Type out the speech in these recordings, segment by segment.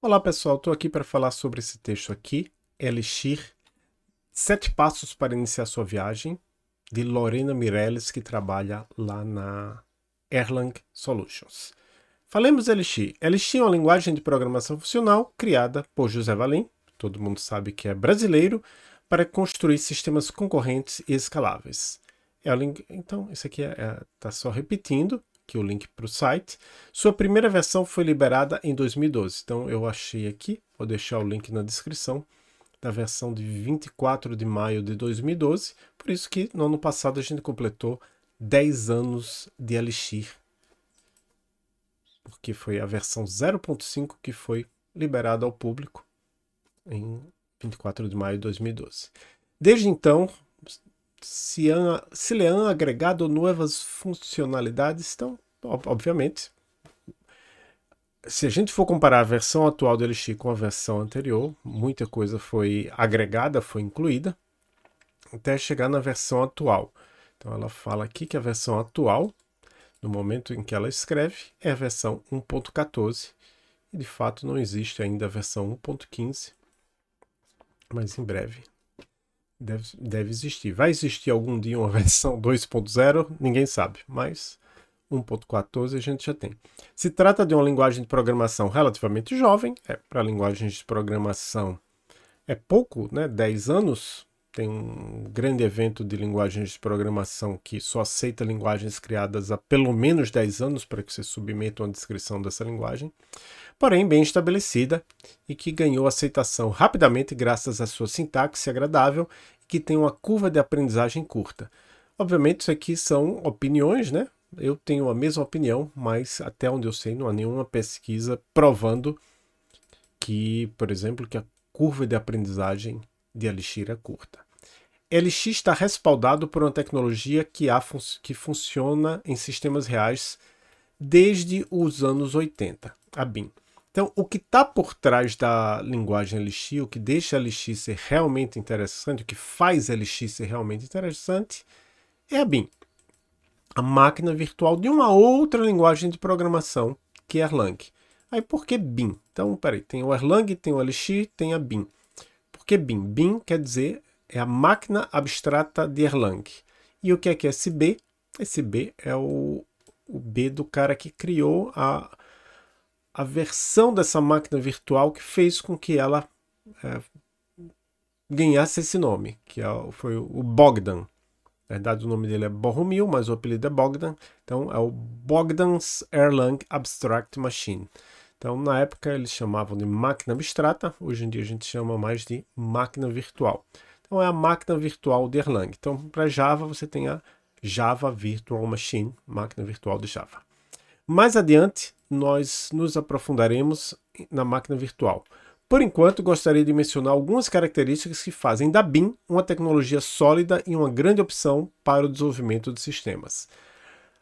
Olá pessoal, estou aqui para falar sobre esse texto aqui, Elixir, Sete Passos para Iniciar Sua Viagem, de Lorena Mireles, que trabalha lá na Erlang Solutions. Falemos Elixir. Elixir é uma linguagem de programação funcional criada por José Valim, todo mundo sabe que é brasileiro, para construir sistemas concorrentes e escaláveis. É então, isso aqui está é, é, tá só repetindo aqui o link para o site. Sua primeira versão foi liberada em 2012. Então eu achei aqui, vou deixar o link na descrição, da versão de 24 de maio de 2012. Por isso que no ano passado a gente completou 10 anos de Elixir. Porque foi a versão 0.5 que foi liberada ao público em 24 de maio de 2012. Desde então, se han agregado novas funcionalidades, então, obviamente, se a gente for comparar a versão atual do Elixir com a versão anterior, muita coisa foi agregada, foi incluída, até chegar na versão atual. Então ela fala aqui que a versão atual, no momento em que ela escreve, é a versão 1.14, e de fato não existe ainda a versão 1.15, mas em breve deve, deve existir. Vai existir algum dia uma versão 2.0? Ninguém sabe, mas 1.14 a gente já tem. Se trata de uma linguagem de programação relativamente jovem, é, para linguagens de programação é pouco, né? 10 anos. Tem um grande evento de linguagens de programação que só aceita linguagens criadas há pelo menos 10 anos para que você submeta uma descrição dessa linguagem, porém bem estabelecida e que ganhou aceitação rapidamente graças à sua sintaxe agradável e que tem uma curva de aprendizagem curta. Obviamente, isso aqui são opiniões, né? eu tenho a mesma opinião, mas até onde eu sei não há nenhuma pesquisa provando que, por exemplo, que a curva de aprendizagem de Elixir é curta. Elixir está respaldado por uma tecnologia que, há, que funciona em sistemas reais desde os anos 80, a BIM. Então, o que está por trás da linguagem Elixir, o que deixa Elixir ser realmente interessante, o que faz Elixir ser realmente interessante, é a BIM a máquina virtual de uma outra linguagem de programação, que é Erlang. Aí por que BIM? Então, peraí, tem o Erlang, tem o Elixir, tem a BIM. Por que BIM? BIM quer dizer é a máquina abstrata de Erlang. E o que é que é esse B? Esse B é o, o B do cara que criou a, a versão dessa máquina virtual que fez com que ela é, ganhasse esse nome, que é, foi o Bogdan. Na verdade, o nome dele é Bohumil, mas o apelido é Bogdan. Então, é o Bogdan's Erlang Abstract Machine. Então, na época, eles chamavam de máquina abstrata. Hoje em dia, a gente chama mais de máquina virtual. Então, é a máquina virtual de Erlang. Então, para Java, você tem a Java Virtual Machine, máquina virtual de Java. Mais adiante, nós nos aprofundaremos na máquina virtual. Por enquanto, gostaria de mencionar algumas características que fazem da BIM uma tecnologia sólida e uma grande opção para o desenvolvimento de sistemas.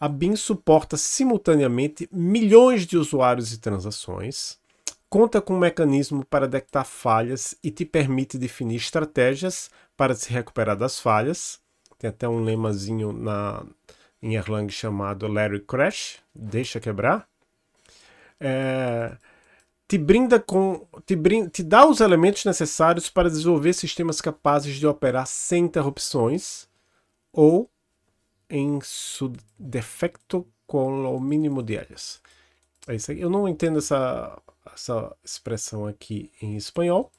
A BIM suporta simultaneamente milhões de usuários e transações, conta com um mecanismo para detectar falhas e te permite definir estratégias para se recuperar das falhas. Tem até um lemazinho na, em Erlang chamado Larry Crash, deixa quebrar. É, te brinda com te, brinda, te dá os elementos necessários para desenvolver sistemas capazes de operar sem interrupções ou em su defecto com o mínimo de elas. É isso aí. Eu não entendo essa, essa expressão aqui em espanhol,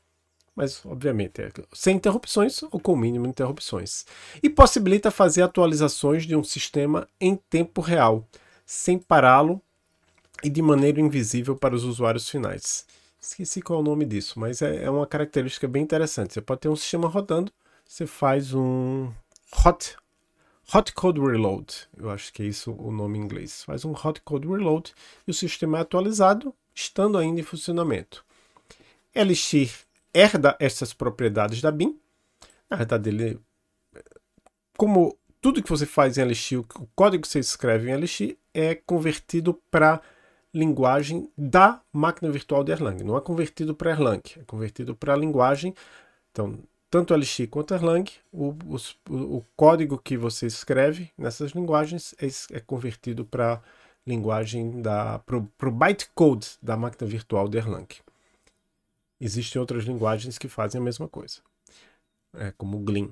mas obviamente é sem interrupções ou com mínimo de interrupções. E possibilita fazer atualizações de um sistema em tempo real, sem pará-lo e de maneira invisível para os usuários finais. Esqueci qual é o nome disso, mas é, é uma característica bem interessante. Você pode ter um sistema rodando, você faz um hot, hot code reload, eu acho que é isso o nome em inglês. Faz um hot code reload e o sistema é atualizado, estando ainda em funcionamento. Elixir herda essas propriedades da BIM. Na verdade, ele, como tudo que você faz em Elixir, o código que você escreve em Elixir é convertido para linguagem da máquina virtual de Erlang. Não é convertido para Erlang, é convertido para a linguagem. Então, tanto Elixir quanto Erlang, o, o, o, código que você escreve nessas linguagens é, é convertido para linguagem da para o bytecode da máquina virtual de Erlang. Existem outras linguagens que fazem a mesma coisa, é, como o Glean.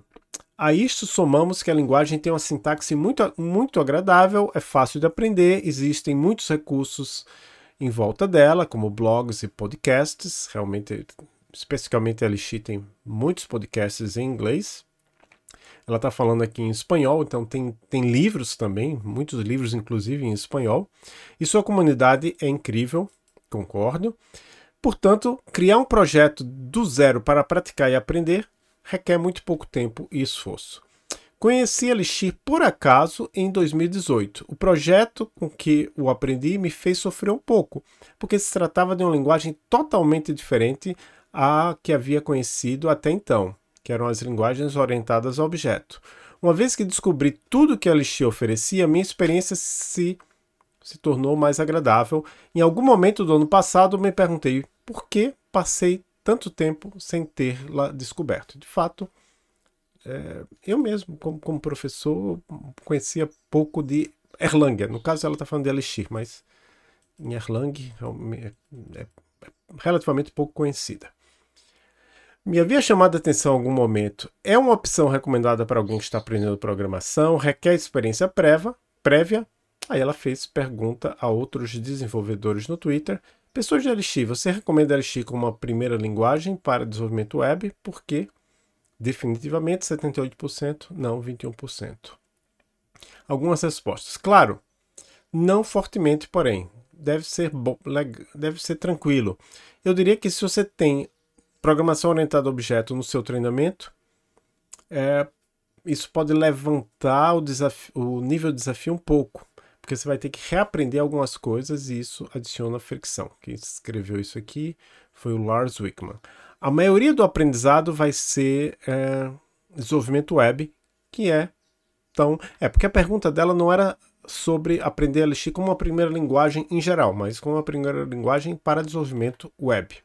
A isto somamos que a linguagem tem uma sintaxe muito, muito agradável, é fácil de aprender, existem muitos recursos em volta dela, como blogs e podcasts. Realmente, especificamente a Lixi tem muitos podcasts em inglês. Ela está falando aqui em espanhol, então tem, tem livros também, muitos livros, inclusive em espanhol. E sua comunidade é incrível, concordo. Portanto, criar um projeto do zero para praticar e aprender requer muito pouco tempo e esforço. Conheci Elixir por acaso em 2018. O projeto com que o aprendi me fez sofrer um pouco, porque se tratava de uma linguagem totalmente diferente à que havia conhecido até então, que eram as linguagens orientadas a objeto. Uma vez que descobri tudo que Elixir oferecia, minha experiência se, se tornou mais agradável. Em algum momento do ano passado, me perguntei por que passei tanto tempo sem ter lá descoberto. De fato, é, eu mesmo, como, como, professor, conhecia pouco de Erlang. No caso, ela está falando de Elixir, mas em Erlang é, é, é relativamente pouco conhecida. Me havia chamado a atenção em algum momento. É uma opção recomendada para alguém que está aprendendo programação, requer experiência prévia, prévia. Aí ela fez pergunta a outros desenvolvedores no Twitter Pessoas de Elixir, você recomenda Elixir como uma primeira linguagem para desenvolvimento web? Por quê? Definitivamente 78%, não 21%. Algumas respostas. Claro, não fortemente, porém, deve ser, deve ser tranquilo. Eu diria que se você tem programação orientada a objeto no seu treinamento, é, isso pode levantar o, o nível de desafio um pouco porque você vai ter que reaprender algumas coisas e isso adiciona fricção. Quem escreveu isso aqui foi o Lars Wickman. A maioria do aprendizado vai ser é, desenvolvimento web, que é então é porque a pergunta dela não era sobre aprender Elixir como uma primeira linguagem em geral, mas como uma primeira linguagem para desenvolvimento web.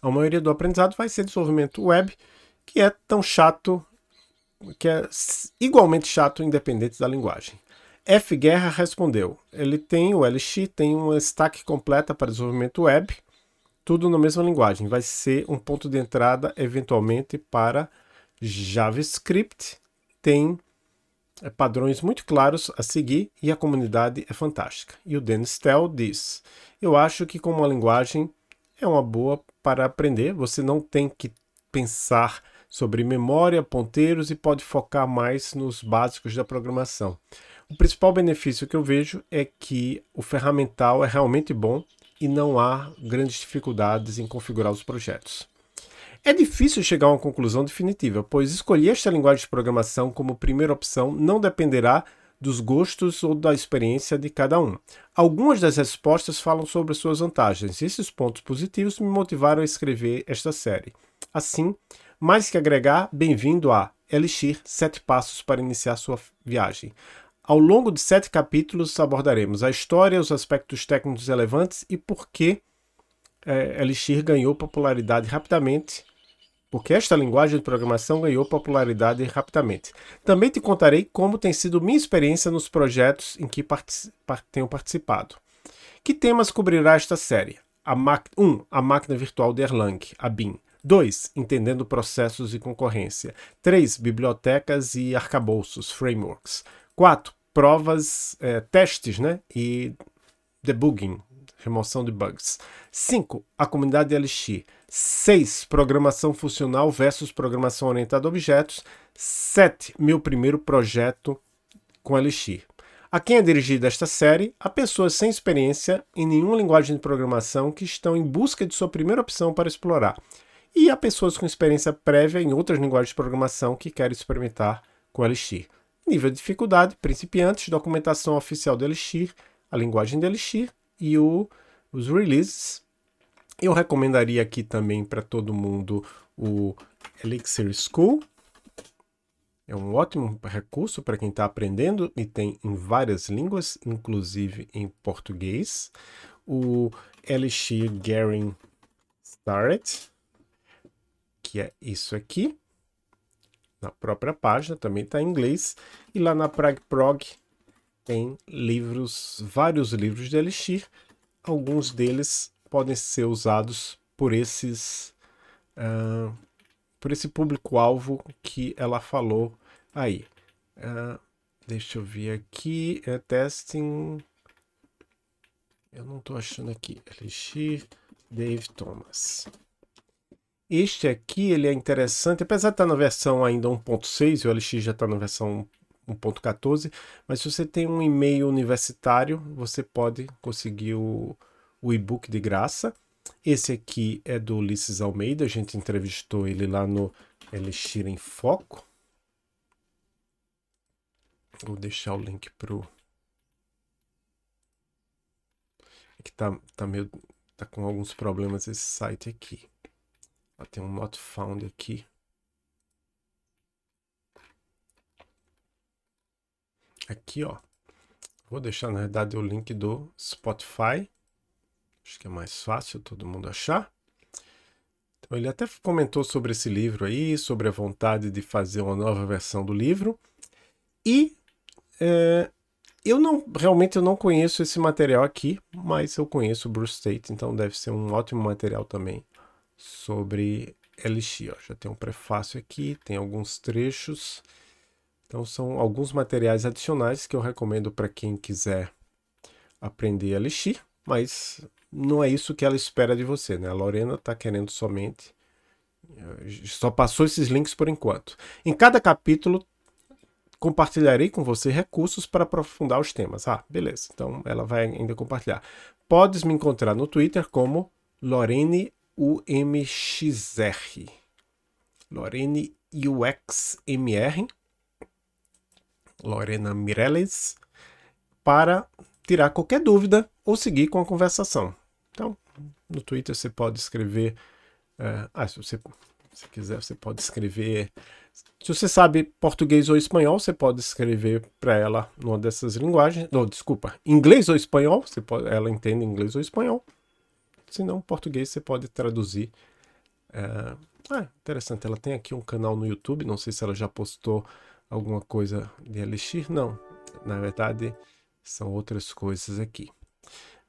A maioria do aprendizado vai ser desenvolvimento web, que é tão chato, que é igualmente chato independente da linguagem. F. Guerra respondeu: ele tem o LX, tem uma stack completa para desenvolvimento web, tudo na mesma linguagem. Vai ser um ponto de entrada, eventualmente, para JavaScript. Tem é, padrões muito claros a seguir e a comunidade é fantástica. E o Dennis Tell diz: Eu acho que, como uma linguagem, é uma boa para aprender. Você não tem que pensar sobre memória, ponteiros e pode focar mais nos básicos da programação. O principal benefício que eu vejo é que o ferramental é realmente bom e não há grandes dificuldades em configurar os projetos. É difícil chegar a uma conclusão definitiva, pois escolher esta linguagem de programação como primeira opção não dependerá dos gostos ou da experiência de cada um. Algumas das respostas falam sobre suas vantagens, e esses pontos positivos me motivaram a escrever esta série. Assim, mais que agregar, bem-vindo a Elixir 7 Passos para Iniciar Sua Viagem. Ao longo de sete capítulos abordaremos a história, os aspectos técnicos relevantes e por que é, Elixir ganhou popularidade rapidamente, porque esta linguagem de programação ganhou popularidade rapidamente. Também te contarei como tem sido minha experiência nos projetos em que partic tenho participado. Que temas cobrirá esta série? 1. Um, a máquina virtual de Erlang, a BIM. 2. Entendendo processos e concorrência. 3. Bibliotecas e arcabouços, frameworks. 4 provas, é, testes né? e debugging, remoção de bugs. 5. A comunidade Elixir. 6. Programação funcional versus programação orientada a objetos. 7. Meu primeiro projeto com Elixir. A quem é dirigida esta série? A pessoas sem experiência em nenhuma linguagem de programação que estão em busca de sua primeira opção para explorar. E a pessoas com experiência prévia em outras linguagens de programação que querem experimentar com Elixir. Nível de dificuldade, principiantes, documentação oficial do Elixir, a linguagem do Elixir e o, os releases. Eu recomendaria aqui também para todo mundo o Elixir School. É um ótimo recurso para quem está aprendendo e tem em várias línguas, inclusive em português. O Elixir Getting Started, que é isso aqui na própria página, também está em inglês. E lá na PragProg tem livros, vários livros de Elixir. Alguns deles podem ser usados por esses uh, por esse público-alvo que ela falou aí. Uh, deixa eu ver aqui. É testing. Eu não estou achando aqui. Elixir Dave Thomas. Este aqui ele é interessante, apesar de estar na versão ainda 1.6, o LX já está na versão 1.14, mas se você tem um e-mail universitário, você pode conseguir o, o e-book de graça. Esse aqui é do Ulisses Almeida, a gente entrevistou ele lá no Elixir em Foco. Vou deixar o link pro. Aqui tá, tá meio. tá com alguns problemas esse site aqui. Tem um not found aqui. Aqui, ó. Vou deixar, na verdade, o link do Spotify. Acho que é mais fácil todo mundo achar. Então, ele até comentou sobre esse livro aí, sobre a vontade de fazer uma nova versão do livro. E é, eu não realmente eu não conheço esse material aqui, mas eu conheço o Bruce Tate, então deve ser um ótimo material também sobre Elixir. Já tem um prefácio aqui, tem alguns trechos. Então são alguns materiais adicionais que eu recomendo para quem quiser aprender Elixir, mas não é isso que ela espera de você, né? A Lorena está querendo somente. Eh, só passou esses links por enquanto. Em cada capítulo, compartilharei com você recursos para aprofundar os temas. Ah, beleza. Então ela vai ainda compartilhar. Podes me encontrar no Twitter como Lorene UMXR. Lorene UXMR. Lorena Mireles. Para tirar qualquer dúvida ou seguir com a conversação. Então, no Twitter você pode escrever. Uh, ah, se você se quiser, você pode escrever. Se você sabe português ou espanhol, você pode escrever para ela numa dessas linguagens. Não, desculpa, inglês ou espanhol, você pode, ela entende inglês ou espanhol. Se não, português você pode traduzir. É, ah, interessante, ela tem aqui um canal no YouTube, não sei se ela já postou alguma coisa de Elixir, não. Na verdade, são outras coisas aqui.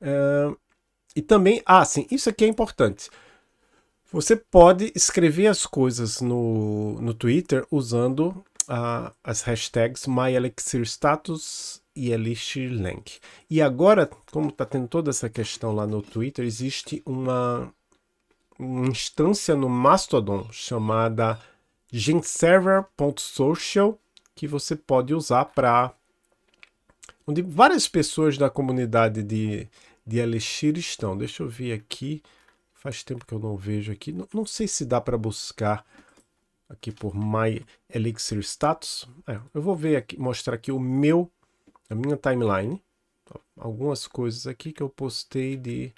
Uh, e também, ah, sim, isso aqui é importante. Você pode escrever as coisas no, no Twitter usando uh, as hashtags MyElixirStatus e ElixirLink. E agora, como está tendo toda essa questão lá no Twitter, existe uma, uma instância no Mastodon chamada genserver.social que você pode usar para onde várias pessoas da comunidade de, de Elixir estão. Deixa eu ver aqui. Faz tempo que eu não vejo aqui. Não, não sei se dá para buscar aqui por My Elixir Status. É, eu vou ver aqui, mostrar aqui o meu, a minha timeline. Algumas coisas aqui que eu postei de...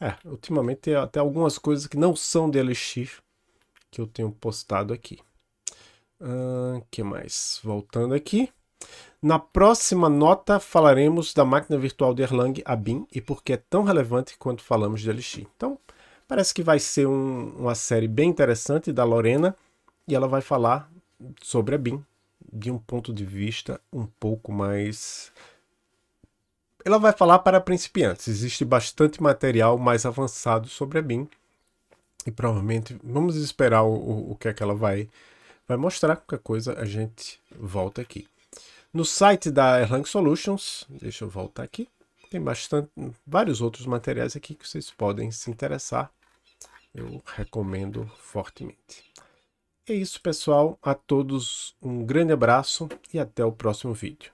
É, ultimamente tem até algumas coisas que não são de Elixir que eu tenho postado aqui. Uh, que mais? Voltando aqui. Na próxima nota falaremos da máquina virtual de Erlang, a BIM, e por que é tão relevante quando falamos de Elixir. Então, parece que vai ser um, uma série bem interessante da Lorena, e ela vai falar sobre a BIM de um ponto de vista um pouco mais... Ela vai falar para principiantes. Existe bastante material mais avançado sobre a BIM, e provavelmente vamos esperar o, o, o que é que ela vai, vai mostrar. Qualquer coisa a gente volta aqui. No site da Erlang Solutions, deixa eu voltar aqui, tem bastante, vários outros materiais aqui que vocês podem se interessar. Eu recomendo fortemente. É isso, pessoal. A todos um grande abraço e até o próximo vídeo.